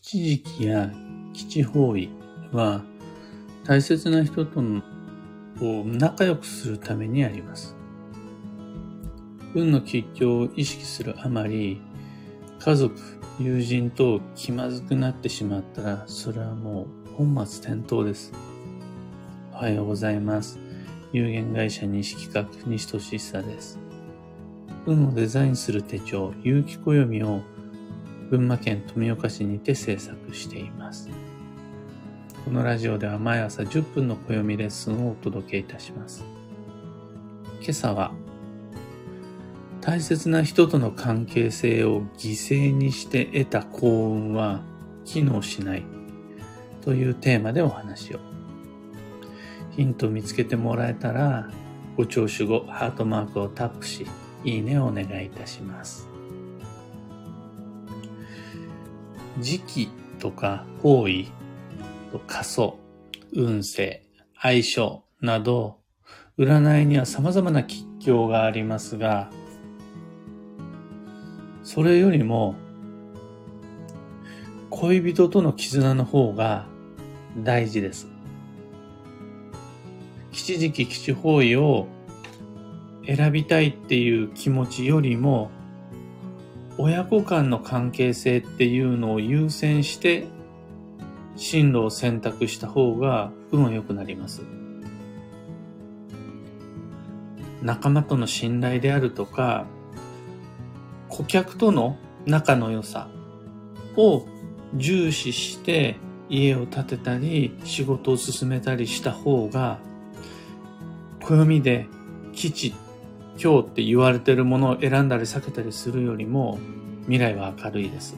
吉時期や吉方位は大切な人とのを仲良くするためにあります。運の吉祥を意識するあまり、家族、友人と気まずくなってしまったら、それはもう本末転倒です。おはようございます。有限会社西企画西俊久です。運をデザインする手帳、有機暦を群馬県富岡市にて制作しています。このラジオでは毎朝10分の暦レッスンをお届けいたします。今朝は大切な人との関係性を犠牲にして得た幸運は機能しないというテーマでお話を。ヒントを見つけてもらえたらご聴取後ハートマークをタップしいいねをお願いいたします。時期とか方位、仮想、運勢、相性など、占いには様々な吉祥がありますが、それよりも、恋人との絆の方が大事です。吉時期吉方位を選びたいっていう気持ちよりも、親子間の関係性っていうのを優先して進路を選択した方が運は良くなります。仲間との信頼であるとか、顧客との仲の良さを重視して家を建てたり仕事を進めたりした方が暦で基地今日って言われてるものを選んだり避けたりするよりも未来は明るいです。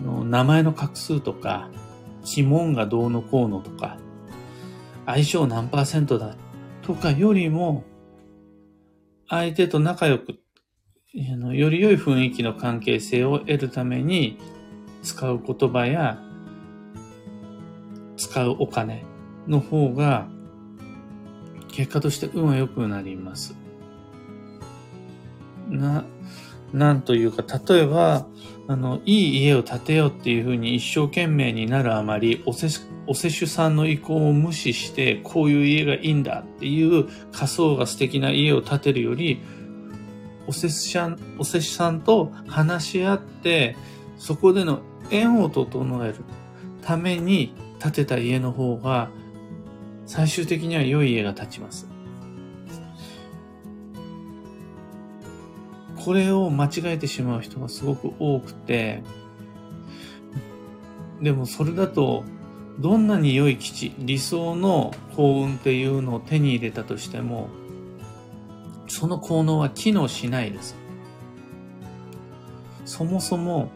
名前の画数とか、鬼門がどうのこうのとか、相性何パーセントだとかよりも、相手と仲良く、より良い雰囲気の関係性を得るために使う言葉や使うお金の方が結果として運は良くなります。な、なんというか、例えば、あの、いい家を建てようっていうふうに一生懸命になるあまり、おせ、お世主さんの意向を無視して、こういう家がいいんだっていう仮想が素敵な家を建てるより、おせさん、おせ主さんと話し合って、そこでの縁を整えるために建てた家の方が最終的には良い家が建ちます。これを間違えてしまう人がすごく多くて、でもそれだと、どんなに良い基地、理想の幸運っていうのを手に入れたとしても、その効能は機能しないです。そもそも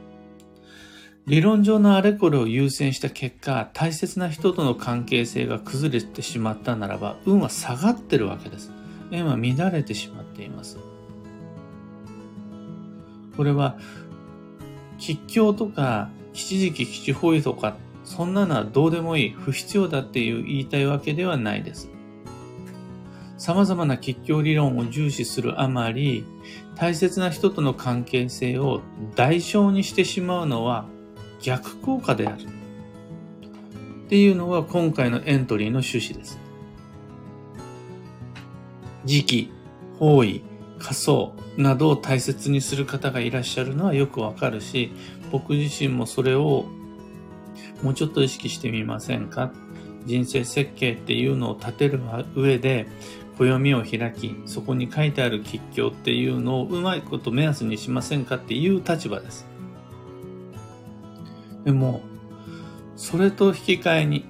理論上のあれこれを優先した結果、大切な人との関係性が崩れてしまったならば、運は下がってるわけです。縁は乱れてしまっています。これは、吉祥とか、吉時期吉方位とか、そんなのはどうでもいい、不必要だっていう言いたいわけではないです。様々な吉祥理論を重視するあまり、大切な人との関係性を代償にしてしまうのは逆効果である。っていうのが今回のエントリーの趣旨です。時期、方位、仮想などを大切にする方がいらっしゃるのはよくわかるし、僕自身もそれをもうちょっと意識してみませんか？人生設計っていうのを立てる上で、暦を開き、そこに書いてある吉祥っていうのをうまいこと目安にしませんか？っていう立場です。でも、それと引き換えに、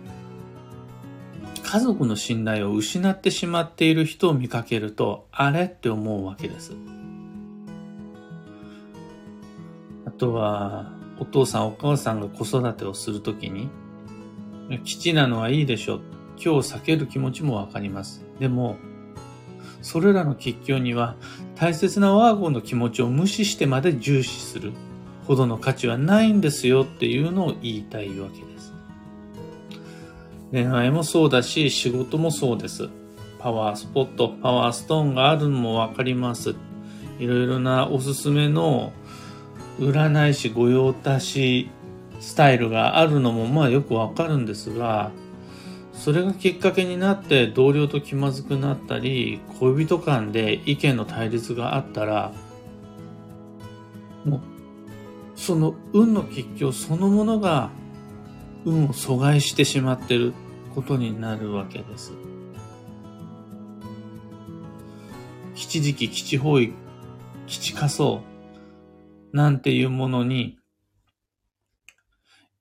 家族の信頼を失ってしまっている人を見かけると、あれって思うわけです。あとは、お父さんお母さんが子育てをするときに、基地なのはいいでしょう。今日避ける気持ちもわかります。でも、それらの吉祥には大切な我が子の気持ちを無視してまで重視する。ほどの価値はないんですよっていうのを言いたいわけです。恋愛もそうだし、仕事もそうです。パワースポット、パワーストーンがあるのもわかります。いろいろなおすすめの占い師御用達スタイルがあるのもまあよくわかるんですが、それがきっかけになって同僚と気まずくなったり、恋人間で意見の対立があったら、もう、その運の吉凶そのものが運を阻害してしまってることになるわけです。吉時期、吉方位、吉仮想なんていうものに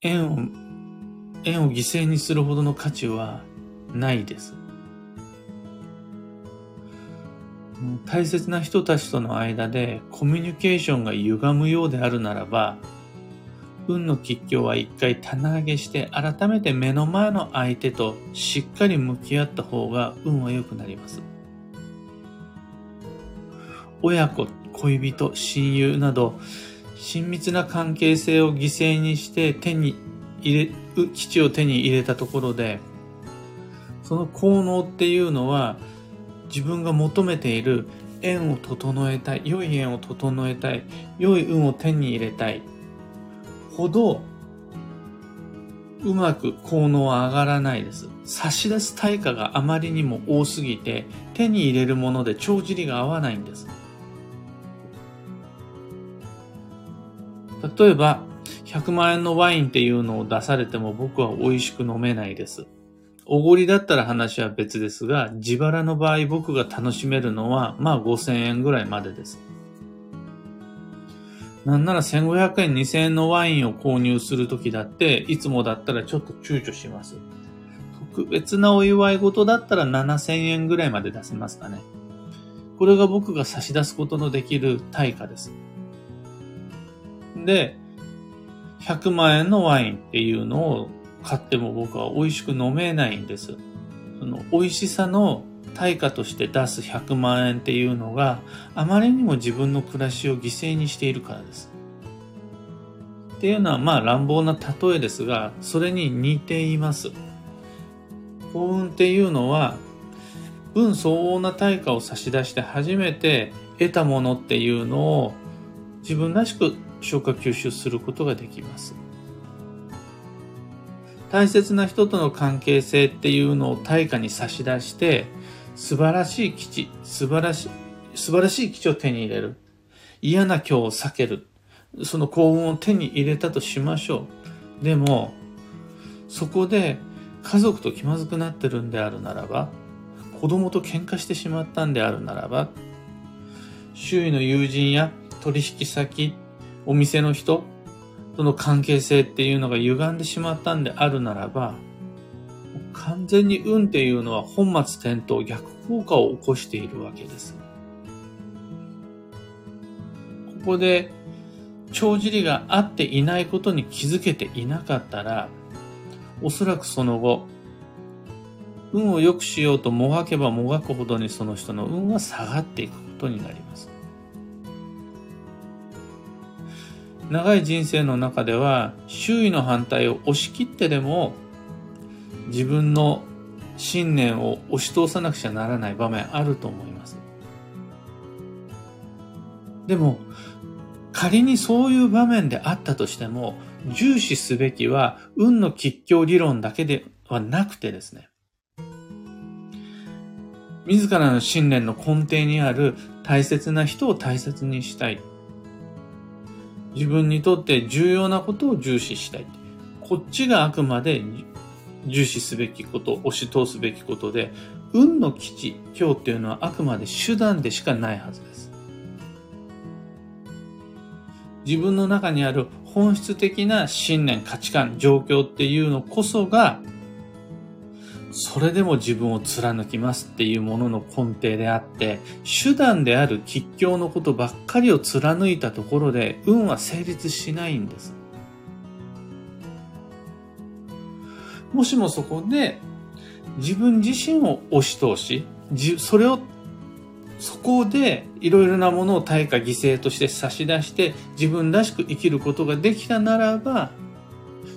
縁を、縁を犠牲にするほどの価値はないです。大切な人たちとの間でコミュニケーションが歪むようであるならば、運の吉凶は一回棚上げして改めて目の前の相手としっかり向き合った方が運は良くなります。親子、恋人、親友など親密な関係性を犠牲にして手に入れ、基地を手に入れたところで、その効能っていうのは自分が求めている縁を整えたい、良い縁を整えたい、良い運を手に入れたい、ほど、うまく効能は上がらないです。差し出す対価があまりにも多すぎて、手に入れるもので帳尻が合わないんです。例えば、100万円のワインっていうのを出されても僕は美味しく飲めないです。おごりだったら話は別ですが、自腹の場合僕が楽しめるのは、まあ5000円ぐらいまでです。なんなら1500円、2000円のワインを購入するときだって、いつもだったらちょっと躊躇します。特別なお祝い事だったら7000円ぐらいまで出せますかね。これが僕が差し出すことのできる対価です。で、100万円のワインっていうのを買っても僕は美味しく飲めないんです。その美味しさの対価として出す100万円っていうのがあまりにも自分の暮らしを犠牲にしているからです。っていうのはまあ乱暴な例えですが、それに似ています。幸運っていうのは、分相応な対価を差し出して初めて得たものっていうのを自分らしく消化吸収することができます。大切な人との関係性っていうのを対価に差し出して、素晴らしい基地、素晴らしい、素晴らしい基地を手に入れる。嫌な今日を避ける。その幸運を手に入れたとしましょう。でも、そこで家族と気まずくなってるんであるならば、子供と喧嘩してしまったんであるならば、周囲の友人や取引先、お店の人との関係性っていうのが歪んでしまったんであるならば、完全に運っていうのは本末転倒、逆効果を起こしているわけです。ここで、帳尻が合っていないことに気づけていなかったら、おそらくその後、運を良くしようともがけばもがくほどにその人の運は下がっていくことになります。長い人生の中では周囲の反対を押し切ってでも自分の信念を押し通さなくちゃならない場面あると思います。でも仮にそういう場面であったとしても重視すべきは運の吉祥理論だけではなくてですね自らの信念の根底にある大切な人を大切にしたい自分にとって重要なことを重視したい。こっちがあくまで重視すべきこと、押し通すべきことで、運の基地、今日っていうのはあくまで手段でしかないはずです。自分の中にある本質的な信念、価値観、状況っていうのこそがそれでも自分を貫きますっていうものの根底であって、手段である吉祥のことばっかりを貫いたところで、運は成立しないんです。もしもそこで、自分自身を押し通し、それを、そこでいろいろなものを対価犠牲として差し出して、自分らしく生きることができたならば、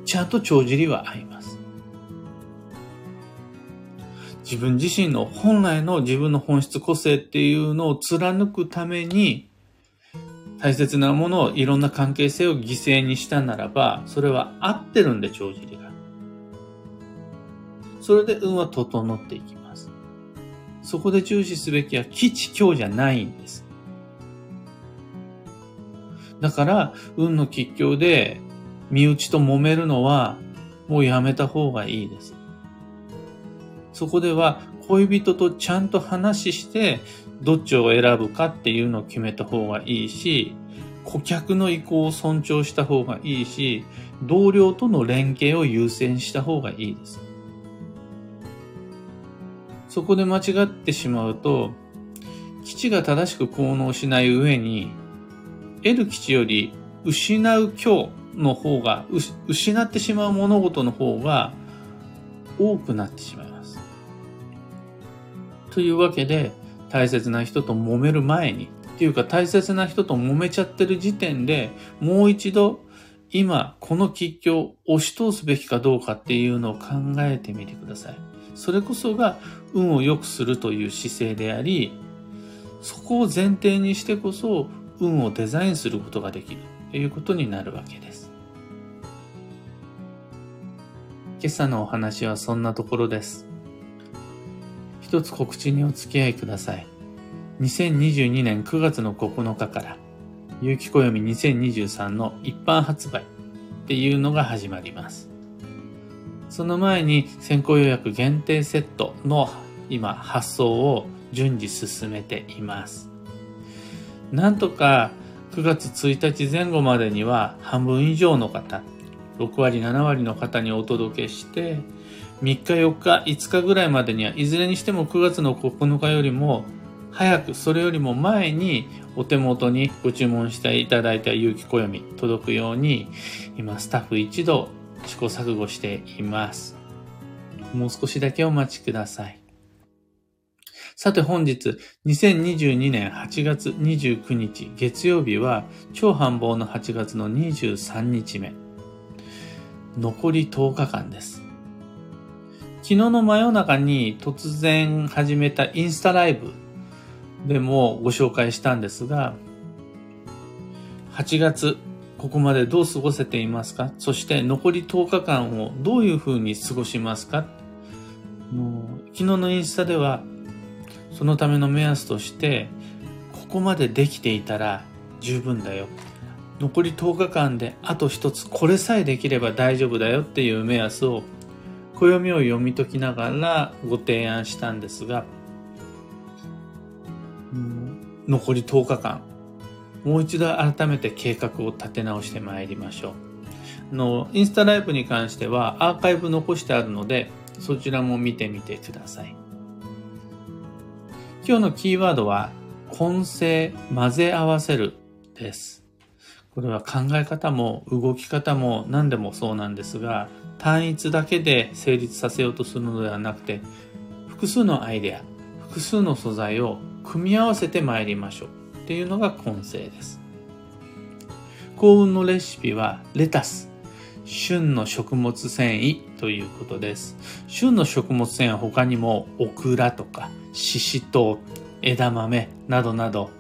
ちゃんと帳尻は合います。自分自身の本来の自分の本質個性っていうのを貫くために、大切なものをいろんな関係性を犠牲にしたならば、それは合ってるんで、帳尻が。それで運は整っていきます。そこで重視すべきは基地強じゃないんです。だから、運の吉凶で身内と揉めるのはもうやめた方がいいです。そこでは恋人とちゃんと話してどっちを選ぶかっていうのを決めた方がいいし、顧客の意向を尊重した方がいいし、同僚との連携を優先した方がいいです。そこで間違ってしまうと、基地が正しく効能しない上に、得る基地より失う今日の方が、失ってしまう物事の方が多くなってしまいます。というわけで、大切な人と揉める前に、っていうか大切な人と揉めちゃってる時点でもう一度今この吉凶を押し通すべきかどうかっていうのを考えてみてください。それこそが運を良くするという姿勢であり、そこを前提にしてこそ運をデザインすることができるということになるわけです。今朝のお話はそんなところです。一つ告知にお付き合いください。2022年9月の9日から、有機暦2023の一般発売っていうのが始まります。その前に先行予約限定セットの今発送を順次進めています。なんとか9月1日前後までには半分以上の方、6割、7割の方にお届けして、3日、4日、5日ぐらいまでにはいずれにしても9月の9日よりも早く、それよりも前にお手元にご注文していただいた有機暦届くように、今スタッフ一同試行錯誤しています。もう少しだけお待ちください。さて本日、2022年8月29日月曜日は超繁忙の8月の23日目。残り10日間です。昨日の真夜中に突然始めたインスタライブでもご紹介したんですが、8月、ここまでどう過ごせていますか？そして残り10日間をどういうふうに過ごしますか？もう昨日のインスタでは、そのための目安として、ここまでできていたら十分だよ。残り10日間であと一つこれさえできれば大丈夫だよっていう目安を暦を読み解きながらご提案したんですが、残り10日間、もう一度改めて計画を立て直してまいりましょう。の、インスタライブに関してはアーカイブ残してあるので、そちらも見てみてください。今日のキーワードは、混成、混ぜ合わせるです。これは考え方も動き方も何でもそうなんですが、単一だけで成立させようとするのではなくて、複数のアイデア、複数の素材を組み合わせて参りましょうっていうのが混成です。幸運のレシピはレタス、旬の食物繊維ということです。旬の食物繊維は他にもオクラとかシシトウ、枝豆などなど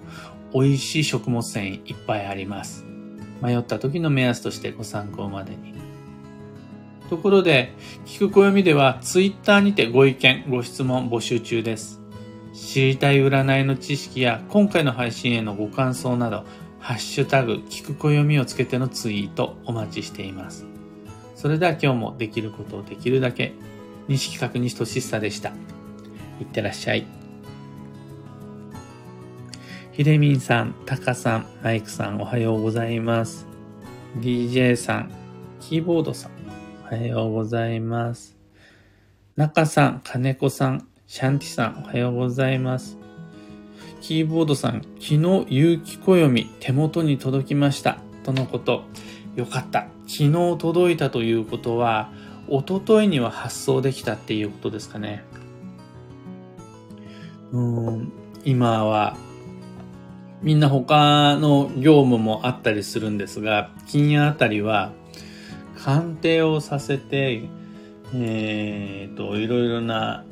美味しい食物繊維いっぱいあります。迷った時の目安としてご参考までに。ところで、聞く暦では Twitter にてご意見、ご質問募集中です。知りたい占いの知識や今回の配信へのご感想など、ハッシュタグ、聞く暦をつけてのツイートお待ちしています。それでは今日もできることをできるだけ、西企画西俊久でした。いってらっしゃい。ひでみんさん、たかさん、マイクさん、おはようございます。DJ さん、キーボードさん、おはようございます。中さん、金子さん、シャンティさん、おはようございます。キーボードさん、昨日、有機暦手元に届きました。とのこと。よかった。昨日届いたということは、おとといには発送できたっていうことですかね。うん、今はみんな他の業務もあったりするんですが、金夜あたりは鑑定をさせて、えー、と、いろいろな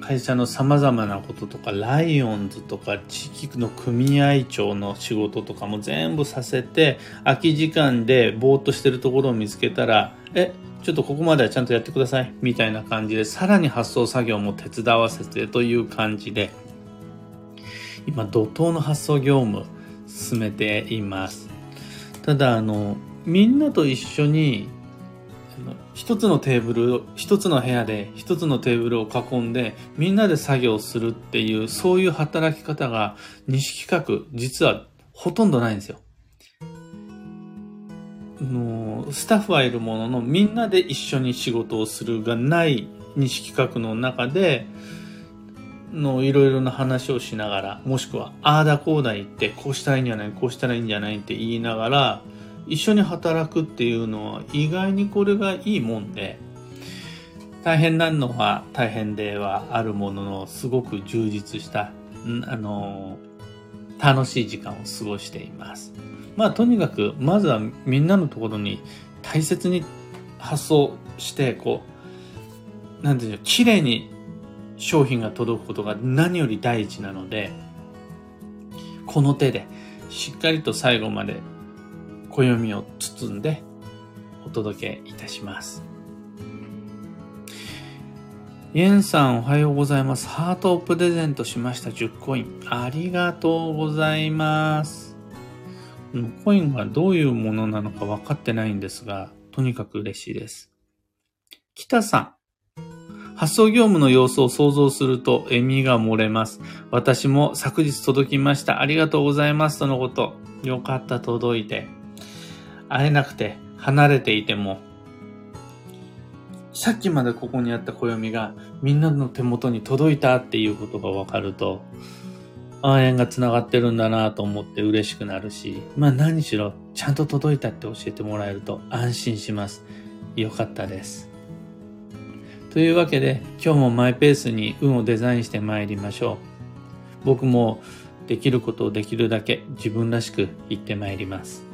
会社の様々なこととか、ライオンズとか、地域の組合長の仕事とかも全部させて、空き時間でぼーっとしてるところを見つけたら、え、ちょっとここまではちゃんとやってください。みたいな感じで、さらに発送作業も手伝わせてという感じで、今、怒涛の発送業務進めています。ただ、あの、みんなと一緒に一つのテーブル、一つの部屋で一つのテーブルを囲んでみんなで作業するっていう、そういう働き方が西企画、実はほとんどないんですよ。のスタッフはいるもののみんなで一緒に仕事をするがない西企画の中でのいろいろな話をしながらもしくはああだこうだ言ってこうしたらいいんじゃないこうしたらいいんじゃないって言いながら一緒に働くっていうのは意外にこれがいいもんで、大変なのは大変ではあるものの、すごく充実した、あの、楽しい時間を過ごしています。まあとにかく、まずはみんなのところに大切に発送して、こう、なんていうの、綺麗に商品が届くことが何より第一なので、この手でしっかりと最後まで暦を包んでお届けいたします。イエンさんおはようございます。ハートをプレゼントしました10コイン。ありがとうございます。このコインがどういうものなのか分かってないんですが、とにかく嬉しいです。北さん。発送業務の様子を想像すると笑みが漏れます。私も昨日届きました。ありがとうございますとのこと。よかった、届いて。会えなくて離れていても、さっきまでここにあった暦がみんなの手元に届いたっていうことが分かると、あ縁が繋がってるんだなと思って嬉しくなるし、まあ何しろちゃんと届いたって教えてもらえると安心します。よかったです。というわけで今日もマイペースに運をデザインして参りましょう。僕もできることをできるだけ自分らしく言って参ります。